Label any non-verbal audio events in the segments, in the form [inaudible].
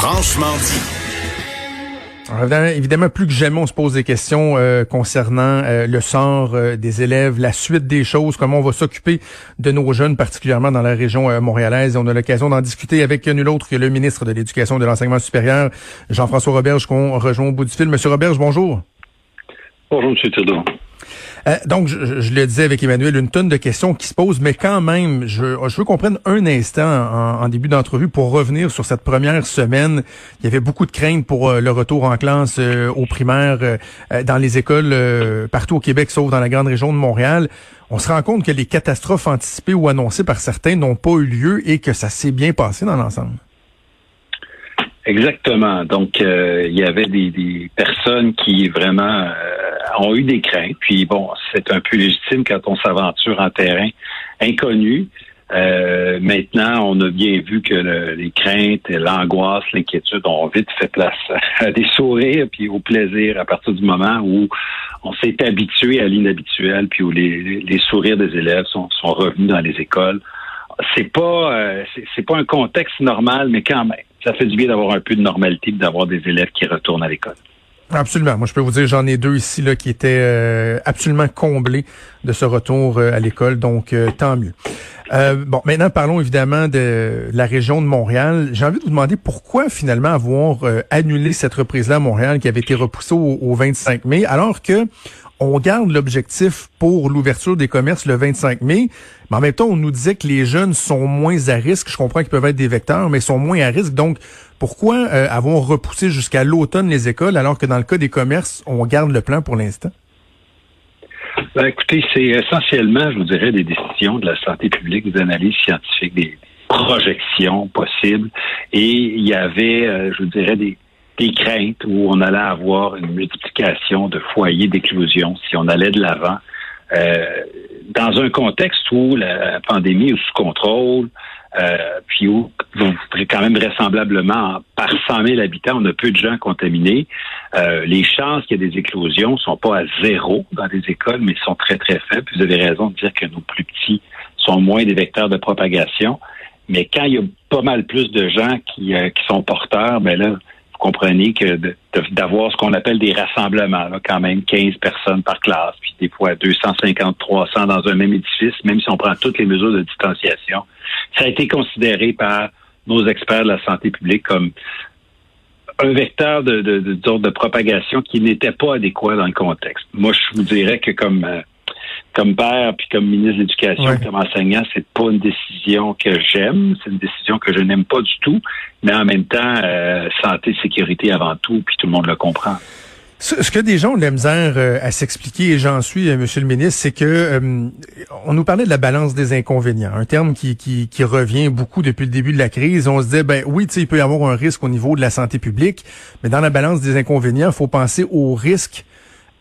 Franchement dit. Évidemment, plus que jamais, on se pose des questions euh, concernant euh, le sort euh, des élèves, la suite des choses, comment on va s'occuper de nos jeunes, particulièrement dans la région montréalaise. on a l'occasion d'en discuter avec nul autre que le ministre de l'Éducation et de l'Enseignement supérieur, Jean-François Roberge, qu'on rejoint au bout du fil. Monsieur Roberge, bonjour. Bonjour, M. Trudeau. Euh, donc, je, le disais avec Emmanuel, une tonne de questions qui se posent, mais quand même, je, je veux qu'on prenne un instant en, début d'entrevue pour revenir sur cette première semaine. Il y avait beaucoup de craintes pour euh, le retour en classe euh, aux primaires dans les écoles partout au Québec, sauf dans la grande région de Montréal. On se rend compte que les catastrophes anticipées ou annoncées par certains n'ont pas eu lieu et que ça s'est bien passé dans l'ensemble. Exactement. Donc, il y avait des, des, personnes qui vraiment ont eu des craintes. Puis bon, c'est un peu légitime quand on s'aventure en terrain inconnu. Euh, maintenant, on a bien vu que les craintes, l'angoisse, l'inquiétude ont vite fait place [laughs] à des sourires puis au plaisir à partir du moment où on s'est habitué à l'inhabituel puis où les, sourires des élèves sont, revenus dans les écoles. C'est pas euh, c'est pas un contexte normal, mais quand même, ça fait du bien d'avoir un peu de normalité, d'avoir des élèves qui retournent à l'école. Absolument. Moi, je peux vous dire, j'en ai deux ici là qui étaient euh, absolument comblés de ce retour euh, à l'école, donc euh, tant mieux. bon, maintenant parlons évidemment de la région de Montréal. J'ai envie de vous demander pourquoi finalement avoir annulé cette reprise-là à Montréal qui avait été repoussée au, au 25 mai, alors que on garde l'objectif pour l'ouverture des commerces le 25 mai, mais en même temps, on nous disait que les jeunes sont moins à risque. Je comprends qu'ils peuvent être des vecteurs, mais sont moins à risque. Donc, pourquoi euh, avons repoussé jusqu'à l'automne les écoles alors que dans le cas des commerces, on garde le plan pour l'instant? Ben, écoutez, c'est essentiellement, je vous dirais, des décisions de la santé publique, des analyses scientifiques, des projections possibles. Et il y avait, euh, je vous dirais, des, des craintes où on allait avoir une multiplication de foyers d'éclosion si on allait de l'avant. Euh, dans un contexte où la pandémie est sous contrôle, euh, puis où, quand même vraisemblablement, par 100 000 habitants, on a peu de gens contaminés. Euh, les chances qu'il y ait des éclosions sont pas à zéro dans les écoles, mais sont très, très faibles. Vous avez raison de dire que nos plus petits sont moins des vecteurs de propagation. Mais quand il y a pas mal plus de gens qui, euh, qui sont porteurs, ben là, vous comprenez que d'avoir ce qu'on appelle des rassemblements, quand même 15 personnes par classe, puis des fois 250, 300 dans un même édifice, même si on prend toutes les mesures de distanciation, ça a été considéré par nos experts de la santé publique comme un vecteur de, de, propagation qui n'était pas adéquat dans le contexte. Moi, je vous dirais que comme euh, comme père puis comme ministre de l'Éducation, comme enseignant, c'est pas une décision que j'aime, c'est une décision que je n'aime pas du tout, mais en même temps, euh, santé, sécurité avant tout, puis tout le monde le comprend. Ce que des gens ont de la misère euh, à s'expliquer, et j'en suis, euh, Monsieur le ministre, c'est que on nous parlait de la balance des inconvénients, un terme qui, qui, qui, revient beaucoup depuis le début de la crise. On se disait, ben oui, il peut y avoir un risque au niveau de la santé publique, mais dans la balance des inconvénients, il faut penser au risque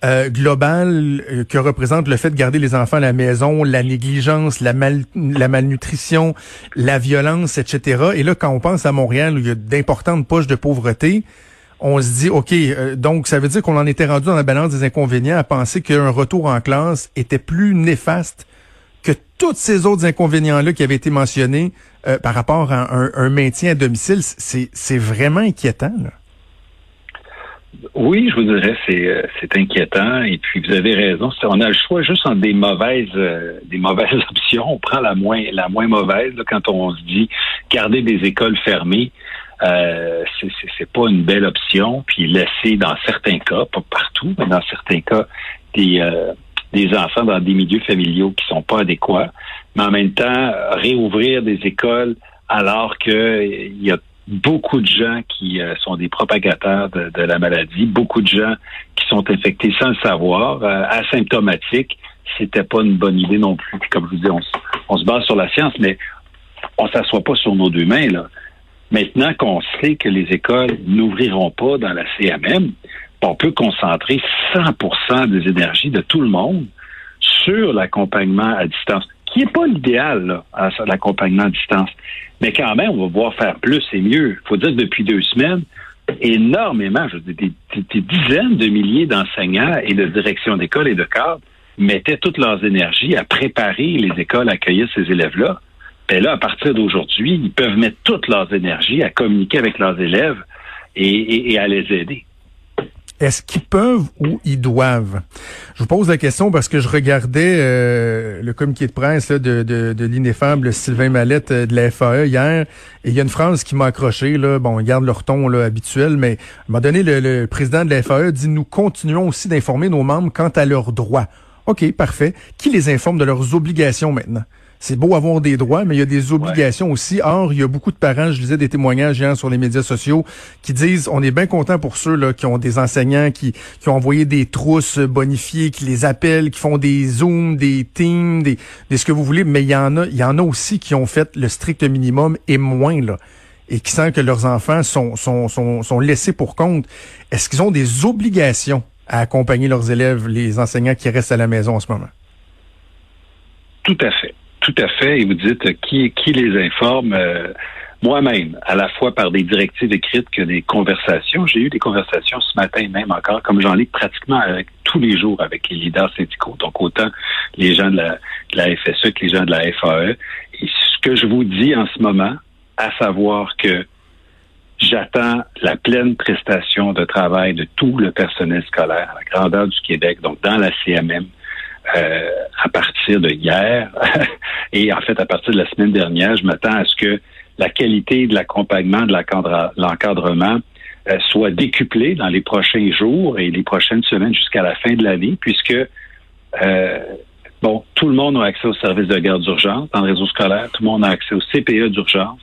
euh, global euh, que représente le fait de garder les enfants à la maison, la négligence, la, malnutrition, la violence, etc. Et là, quand on pense à Montréal, où il y a d'importantes poches de pauvreté, on se dit, OK, euh, donc ça veut dire qu'on en était rendu dans la balance des inconvénients à penser qu'un retour en classe était plus néfaste que tous ces autres inconvénients-là qui avaient été mentionnés par rapport à un, un maintien à domicile. C'est vraiment inquiétant. Là. Oui, je vous dirais, c'est euh, c'est inquiétant. Et puis vous avez raison. On a le choix juste entre des mauvaises euh, des mauvaises [laughs] options. On prend la moins la moins mauvaise quand on se dit garder des écoles fermées. Euh, c'est pas une belle option. Puis laisser dans certains cas, pas partout, mais dans certains cas, des euh, des enfants dans des milieux familiaux qui sont pas adéquats. Mais en même temps, réouvrir des écoles alors qu'il y a beaucoup de gens qui euh, sont des propagateurs de, la maladie, beaucoup de gens qui sont infectés sans le savoir, euh, asymptomatiques. C'était pas une bonne idée non plus. Comme je vous dis, on, se base sur la science, mais on s'assoit pas sur nos deux mains là. Maintenant qu'on sait que les écoles n'ouvriront pas dans la CMM, on peut concentrer 100% des énergies de tout le monde sur l'accompagnement à distance, qui n'est pas l'idéal, l'accompagnement à distance. Mais quand même, on va pouvoir faire plus et mieux. Il faut dire que depuis deux semaines, énormément, je veux dire, des, dizaines de milliers d'enseignants et de directions d'école et de cadres mettaient toutes leurs énergies à préparer les écoles à accueillir ces élèves-là. Et là, à partir d'aujourd'hui, ils peuvent mettre toutes leurs énergies à communiquer avec leurs élèves et à les aider. Est-ce qu'ils peuvent ou ils doivent? Je vous pose la question parce que je regardais euh, le communiqué de presse de, de, de l'ineffable Sylvain Mallette euh, de la FAE hier et il y a une phrase qui m'a accroché. Bon, ils gardent leur ton habituel, mais à un moment donné, le, le président de la FAE dit « Nous continuons aussi d'informer nos membres quant à leurs droits. » OK, parfait. Qui les informe de leurs obligations maintenant? C'est beau avoir des droits, mais il y a des obligations aussi. Or, il y a beaucoup de parents, je lisais des témoignages hier sur les médias sociaux, qui disent on est bien content pour ceux là qui ont des enseignants qui, qui ont envoyé des trousses bonifiées, qui les appellent, qui font des zooms, des teams, des, des ce que vous voulez, mais il y en a, il y en a aussi qui ont fait le strict minimum et moins là et qui sentent que leurs enfants sont, sont, sont, sont laissés pour compte. Est-ce qu'ils ont des obligations à accompagner leurs élèves, les enseignants qui restent à la maison en ce moment? Tout à fait. Tout à fait. Et vous dites euh, qui, qui les informe. Euh, moi-même, à la fois par des directives écrites que des conversations. J'ai eu des conversations ce matin même encore, comme j'en ai pratiquement avec, tous les jours avec les leaders syndicaux, donc autant les gens de la, de la FSE que les gens de la FAE. Et ce que je vous dis en ce moment, à savoir que j'attends la pleine prestation de travail de tout le personnel scolaire à la grandeur du Québec, donc dans la CMM, euh, à partir de hier [laughs] et en fait à partir de la semaine dernière, je m'attends à ce que la qualité de l'accompagnement, de l'encadrement euh, soit décuplée dans les prochains jours et les prochaines semaines jusqu'à la fin de l'année, puisque euh, bon, tout le monde a accès au service de garde d'urgence dans le réseau scolaire, tout le monde a accès au CPE d'urgence.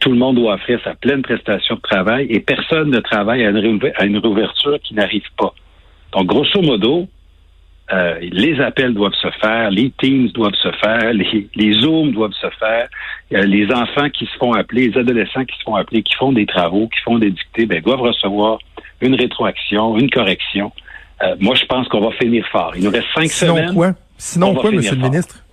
tout le monde doit offrir sa pleine prestation de travail et personne ne travaille à une, à une réouverture qui n'arrive pas. Donc, grosso modo, euh, les appels doivent se faire, les Teams doivent se faire, les, les Zooms doivent se faire, euh, les enfants qui se font appeler, les adolescents qui se font appeler, qui font des travaux, qui font des dictées, ben, doivent recevoir une rétroaction, une correction. Euh, moi, je pense qu'on va finir fort. Il nous reste cinq sinon semaines. Quoi? Sinon quoi, Monsieur le ministre?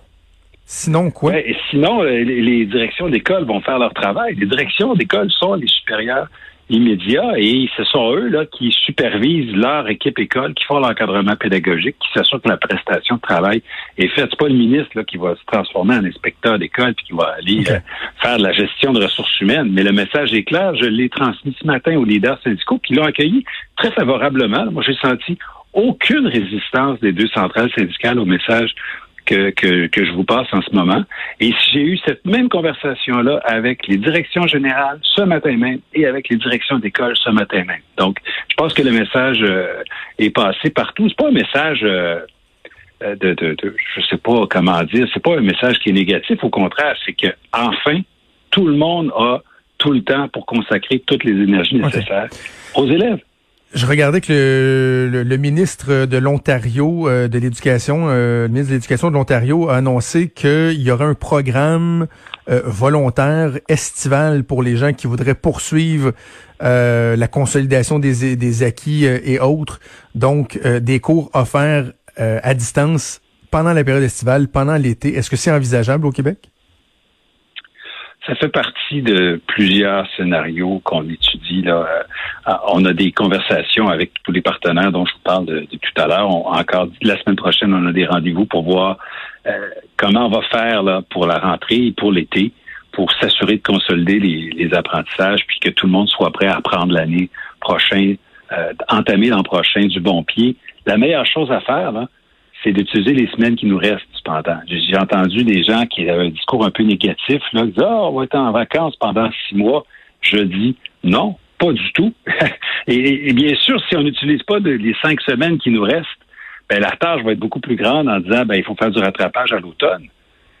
Sinon quoi? et sinon, les, les directions d'école vont faire leur travail. Les directions d'école sont les supérieurs immédiat et ce sont eux là qui supervisent leur équipe école, qui font l'encadrement pédagogique, qui s'assurent que la prestation de travail est faite. C'est pas le ministre là, qui va se transformer en inspecteur d'école puis qui va aller euh, faire de la gestion de ressources humaines. Mais le message est clair. Je l'ai transmis ce matin aux leaders syndicaux qui l'ont accueilli très favorablement. Moi, j'ai senti aucune résistance des deux centrales syndicales au message que, que, je vous passe en ce moment. Et j'ai eu cette même conversation-là avec les directions générales ce matin même et avec les directions d'école ce matin même. Donc, je pense que le message euh, est passé partout. C'est pas un message euh, de, de, de, je sais pas comment dire, c'est pas un message qui est négatif. Au contraire, c'est que enfin, tout le monde a tout le temps pour consacrer toutes les énergies nécessaires aux élèves. Je regardais que le, ministre de l'Ontario euh, de l'Éducation, euh, le ministre de l'Éducation de l'Ontario a annoncé qu'il y aurait un programme euh, volontaire estival pour les gens qui voudraient poursuivre la consolidation des, des acquis et autres. Donc, des cours offerts à distance pendant la période estivale, pendant l'été. Est-ce que c'est envisageable au Québec? Ça fait partie de plusieurs scénarios qu'on étudie. Là. Euh, on a des conversations avec tous les partenaires dont je vous parle de, tout à l'heure. Encore la semaine prochaine, on a des rendez-vous pour voir euh, comment on va faire là, pour la rentrée et pour l'été, pour s'assurer de consolider les, apprentissages, puis que tout le monde soit prêt à prendre l'année prochaine, euh, entamer l'an prochain du bon pied. La meilleure chose à faire, c'est d'utiliser les semaines qui nous restent J'ai entendu des gens qui avaient un discours un peu négatif, là, qui disaient oh, on va être en vacances pendant six mois. Je dis non, pas du tout. [laughs] et, bien sûr, si on n'utilise pas les cinq semaines qui nous restent, ben, la tâche va être beaucoup plus grande en disant ben, il faut faire du rattrapage à l'automne.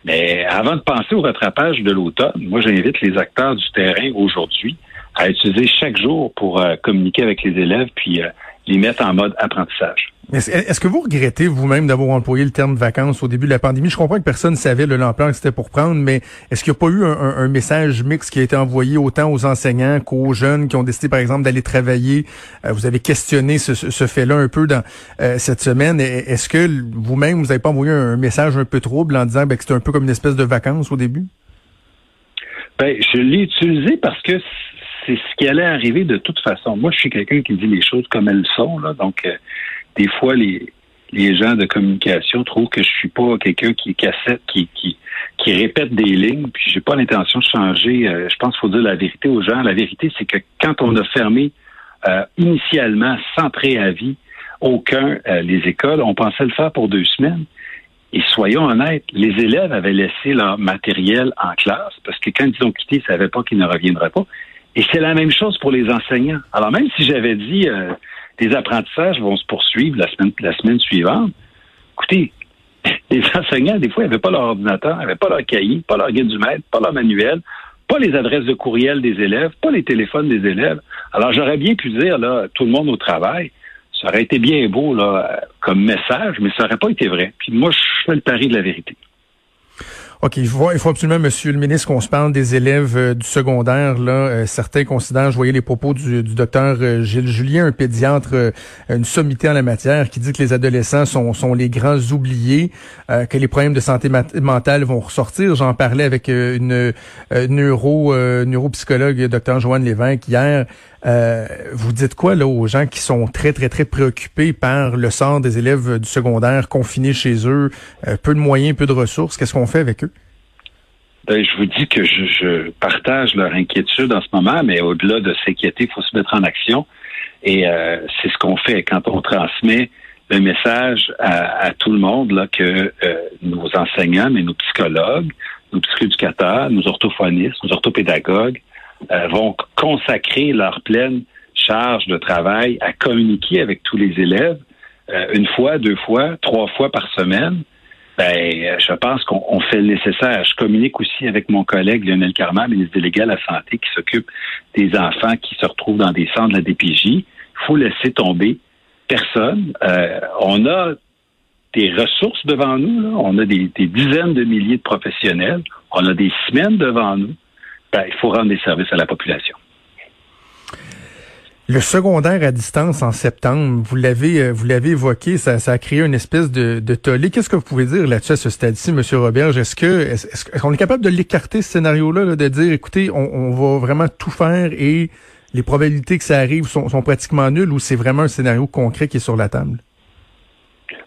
Mais avant de penser au rattrapage de l'automne, moi j'invite les acteurs du terrain aujourd'hui à utiliser chaque jour pour euh, communiquer avec les élèves puis euh, les mettre en mode apprentissage. Est-ce que vous regrettez vous-même d'avoir employé le terme vacances au début de la pandémie? Je comprends que personne ne savait l'ampleur que c'était pour prendre, mais est-ce qu'il n'y a pas eu un, message mixte qui a été envoyé autant aux enseignants qu'aux jeunes qui ont décidé, par exemple, d'aller travailler? Euh, vous avez questionné ce, fait-là un peu dans euh, cette semaine. Est-ce que vous-même, vous n'avez pas envoyé un message un peu trouble en disant ben, que c'était un peu comme une espèce de vacances au début? Ben, je l'ai utilisé parce que c'est ce qui allait arriver de toute façon. Moi, je suis quelqu'un qui dit les choses comme elles sont, là, donc... Euh, des fois, les, les gens de communication trouvent que je suis pas quelqu'un qui cassette, qui, qui, répète des lignes, puis j'ai pas l'intention de changer. Euh, je pense qu'il faut dire la vérité aux gens. La vérité, c'est que quand on a fermé euh, initialement, sans préavis, aucun les écoles, on pensait le faire pour deux semaines. Et soyons honnêtes, les élèves avaient laissé leur matériel en classe parce que quand ils ont quitté, ils ne savaient pas qu'ils ne reviendraient pas. Et c'est la même chose pour les enseignants. Alors même si j'avais dit les apprentissages vont se poursuivre la semaine, la semaine suivante. Écoutez, [laughs] les enseignants, des fois, n'avaient pas leur ordinateur, n'avaient pas leur cahier, pas leur guide du maître, pas leur manuel, pas les adresses de courriel des élèves, pas les téléphones des élèves. Alors, j'aurais bien pu dire, là, tout le monde au travail, ça aurait été bien beau, là, comme message, mais ça n'aurait pas été vrai. Puis moi, je fais le pari de la vérité. OK, il faut, absolument, Monsieur le ministre, qu'on se parle des élèves euh, du secondaire. Là, euh, certains considèrent, je voyais les propos du, du docteur euh, Gilles Julien, un pédiatre, une sommité en la matière, qui dit que les adolescents sont, sont les grands oubliés, que les problèmes de santé mentale vont ressortir. J'en parlais avec une neuro neuropsychologue, docteur Joanne Lévesque, hier. Vous dites quoi là aux gens qui sont très très très préoccupés par le sort des élèves du secondaire confinés chez eux, peu de moyens, peu de ressources. Qu'est-ce qu'on fait avec eux? Ben, je vous dis que je, partage leur inquiétude en ce moment, mais au-delà de s'inquiéter, il faut se mettre en action. Et euh, c'est ce qu'on fait quand on transmet le message à, tout le monde là, que euh, nos enseignants, mais nos psychologues, nos psychoéducateurs, nos orthophonistes, nos orthopédagogues euh, vont consacrer leur pleine charge de travail à communiquer avec tous les élèves une fois, deux fois, trois fois par semaine ben, je pense qu'on fait le nécessaire. Je communique aussi avec mon collègue Lionel Carman, ministre délégué à la santé, qui s'occupe des enfants qui se retrouvent dans des centres de la DPJ. Il faut laisser tomber personne. Euh, on a des ressources devant nous. Là. On a des, dizaines de milliers de professionnels. On a des semaines devant nous. Ben, il faut rendre des services à la population. Le secondaire à distance en septembre, vous l'avez euh, vous l'avez évoqué, ça, ça, a créé une espèce de, de tollé. Qu'est-ce que vous pouvez dire là-dessus à ce stade-ci, M. Roberge? Est-ce que est-ce, qu'on est capable de l'écarter ce scénario-là, de dire écoutez, on, on, va vraiment tout faire et les probabilités que ça arrive sont, sont pratiquement nulles ou c'est vraiment un scénario concret qui est sur la table?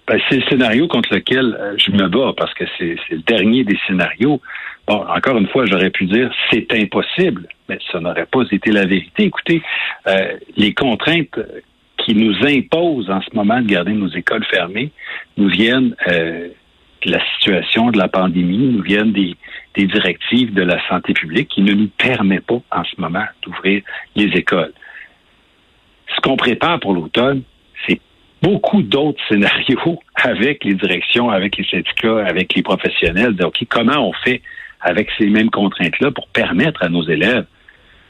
Ben, c'est le scénario contre lequel euh, je me bats parce que c'est le dernier des scénarios. Bon, encore une fois, j'aurais pu dire c'est impossible, mais ça n'aurait pas été la vérité. Écoutez, euh, les contraintes qui nous imposent en ce moment de garder nos écoles fermées nous viennent euh, de la situation de la pandémie, nous viennent des, des directives de la santé publique qui ne nous permet pas en ce moment d'ouvrir les écoles. Ce qu'on prépare pour l'automne, c'est beaucoup d'autres scénarios [laughs] avec les directions, avec les syndicats, avec les professionnels. Donc, comment on fait avec ces mêmes contraintes-là pour permettre à nos élèves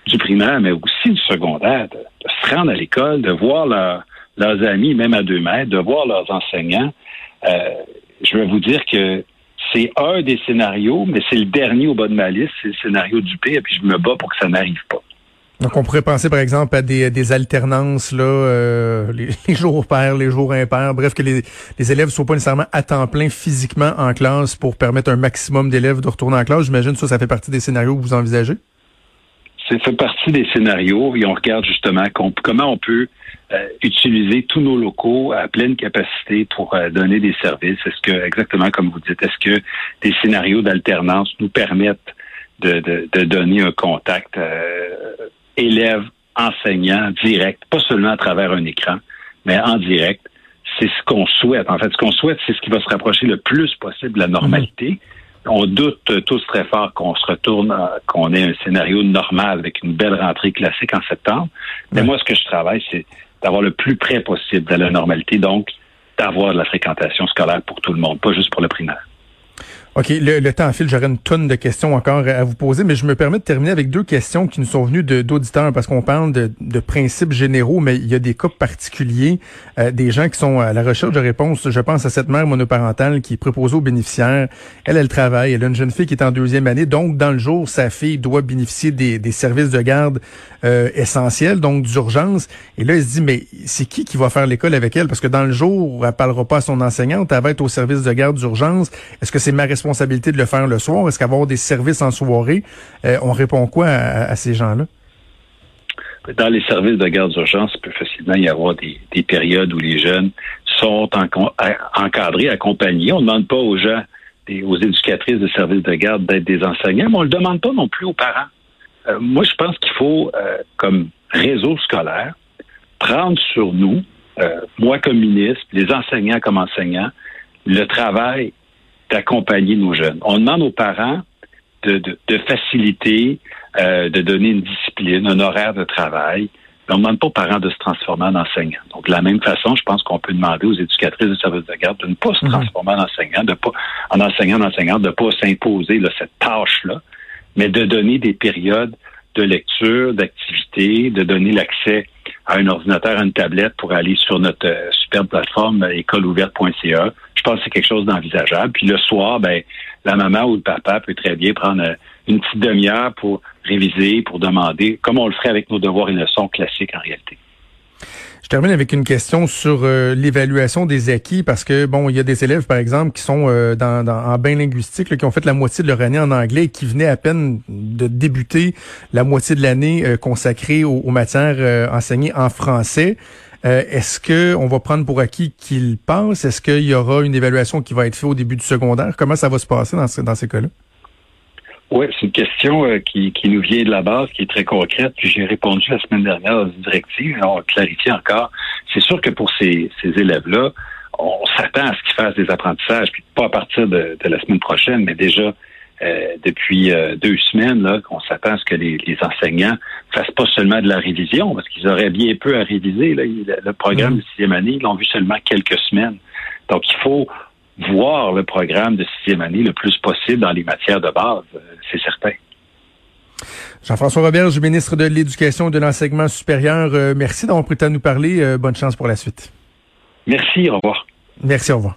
du primaire, mais aussi du secondaire, de, se rendre à l'école, de voir leurs amis, même à deux mètres, de voir leurs enseignants. Euh, je vais vous dire que c'est un des scénarios, mais c'est le dernier au bas de ma liste, c'est le scénario du P, et puis je me bats pour que ça n'arrive pas. Donc, on pourrait penser, par exemple, à des, alternances, là, euh, [laughs] les, jours pairs, les jours impairs, bref, que les, élèves ne soient pas nécessairement à temps plein physiquement en classe pour permettre un maximum d'élèves de retourner en classe. J'imagine ça, ça fait partie des scénarios que vous envisagez? Ça fait partie des scénarios et on regarde justement comment on peut euh, utiliser tous nos locaux à pleine capacité pour euh, donner des services. Est-ce que, exactement comme vous dites, est-ce que des scénarios d'alternance nous permettent de, donner un contact élèves, enseignants, direct, pas seulement à travers un écran, mais en direct. C'est ce qu'on souhaite. En fait, ce qu'on souhaite, c'est ce qui va se rapprocher le plus possible de la normalité. Mhm. On doute tous très fort qu'on se retourne, qu'on ait un scénario normal avec une belle rentrée classique en septembre. Mais moi, ce que je travaille, c'est d'avoir le plus près possible de la normalité, donc d'avoir de la fréquentation scolaire pour tout le monde, pas juste pour le primaire. OK, le, temps file, j'aurais une tonne de questions encore à vous poser, mais je me permets de terminer avec deux questions qui nous sont venues d'auditeurs, parce qu'on parle de, de, principes généraux, mais il y a des cas particuliers, euh, des gens qui sont à la recherche de réponses. Je pense à cette mère monoparentale qui est proposée aux bénéficiaires. Elle, elle travaille, elle a une jeune fille qui est en deuxième année, donc dans le jour, sa fille doit bénéficier des, des services de garde euh, essentiels, donc d'urgence. Et là, elle se dit, mais c'est qui qui va faire l'école avec elle? Parce que dans le jour, elle parlera pas à son enseignante, elle va être au service de garde d'urgence. Est-ce que c'est ma responsabilité de le faire le soir? Est-ce qu'avoir des services en soirée? Euh, on répond quoi à, ces gens-là? Dans les services de garde d'urgence, il peut facilement y avoir des, périodes où les jeunes sont encadrés, accompagnés. On ne demande pas aux gens, aux éducatrices de services de garde d'être des enseignants, mais on ne le demande pas non plus aux parents. Euh, moi, je pense qu'il faut, euh, comme réseau scolaire, prendre sur nous, moi comme ministre, les enseignants comme enseignants, le travail d'accompagner nos jeunes. On demande aux parents de, de, faciliter, euh, de donner une discipline, un horaire de travail. Mais on ne demande pas aux parents de se transformer en enseignants. Donc, de la même façon, je pense qu'on peut demander aux éducatrices de services de garde de ne pas se mhm. transformer en enseignants, de pas, en enseignant, en de ne pas s'imposer cette tâche-là, mais de donner des périodes de lecture, d'activité, de donner l'accès à un ordinateur, à une tablette pour aller sur notre euh, superbe plateforme euh, écoleouverte.ca. Je pense que c'est quelque chose d'envisageable. Puis le soir, ben, la maman ou le papa peut très bien prendre euh, une petite demi-heure pour réviser, pour demander, comme on le ferait avec nos devoirs et leçons classiques en réalité. Je termine avec une question sur euh, l'évaluation des acquis parce que bon, il y a des élèves par exemple qui sont euh, dans, en bain linguistique, qui ont fait la moitié de leur année en anglais et qui venaient à peine de débuter la moitié de l'année euh, consacrée aux, matières enseignées en français. Est-ce que on va prendre pour acquis qu'ils passent Est-ce qu'il y aura une évaluation qui va être faite au début du secondaire? Comment ça va se passer dans, dans ces cas-là? Oui, c'est une question euh, qui, qui nous vient de la base, qui est très concrète. Puis j'ai répondu la semaine dernière à une directive. On clarifie encore. C'est sûr que pour ces, ces élèves-là, on s'attend à ce qu'ils fassent des apprentissages, puis pas à partir de, de la semaine prochaine, mais déjà euh, depuis euh, deux semaines, là, qu'on s'attend à ce que les, les, enseignants fassent pas seulement de la révision, parce qu'ils auraient bien peu à réviser. Là. Le programme mmh. de sixième année, ils l'ont vu seulement quelques semaines. Donc, il faut voir le programme de sixième année le plus possible dans les matières de base, euh, c'est certain. Jean-François Roberge, ministre de l'Éducation et de l'Enseignement supérieur, euh, merci d'avoir pris le temps de nous parler. Euh, bonne chance pour la suite. Merci, au revoir. Merci, au revoir.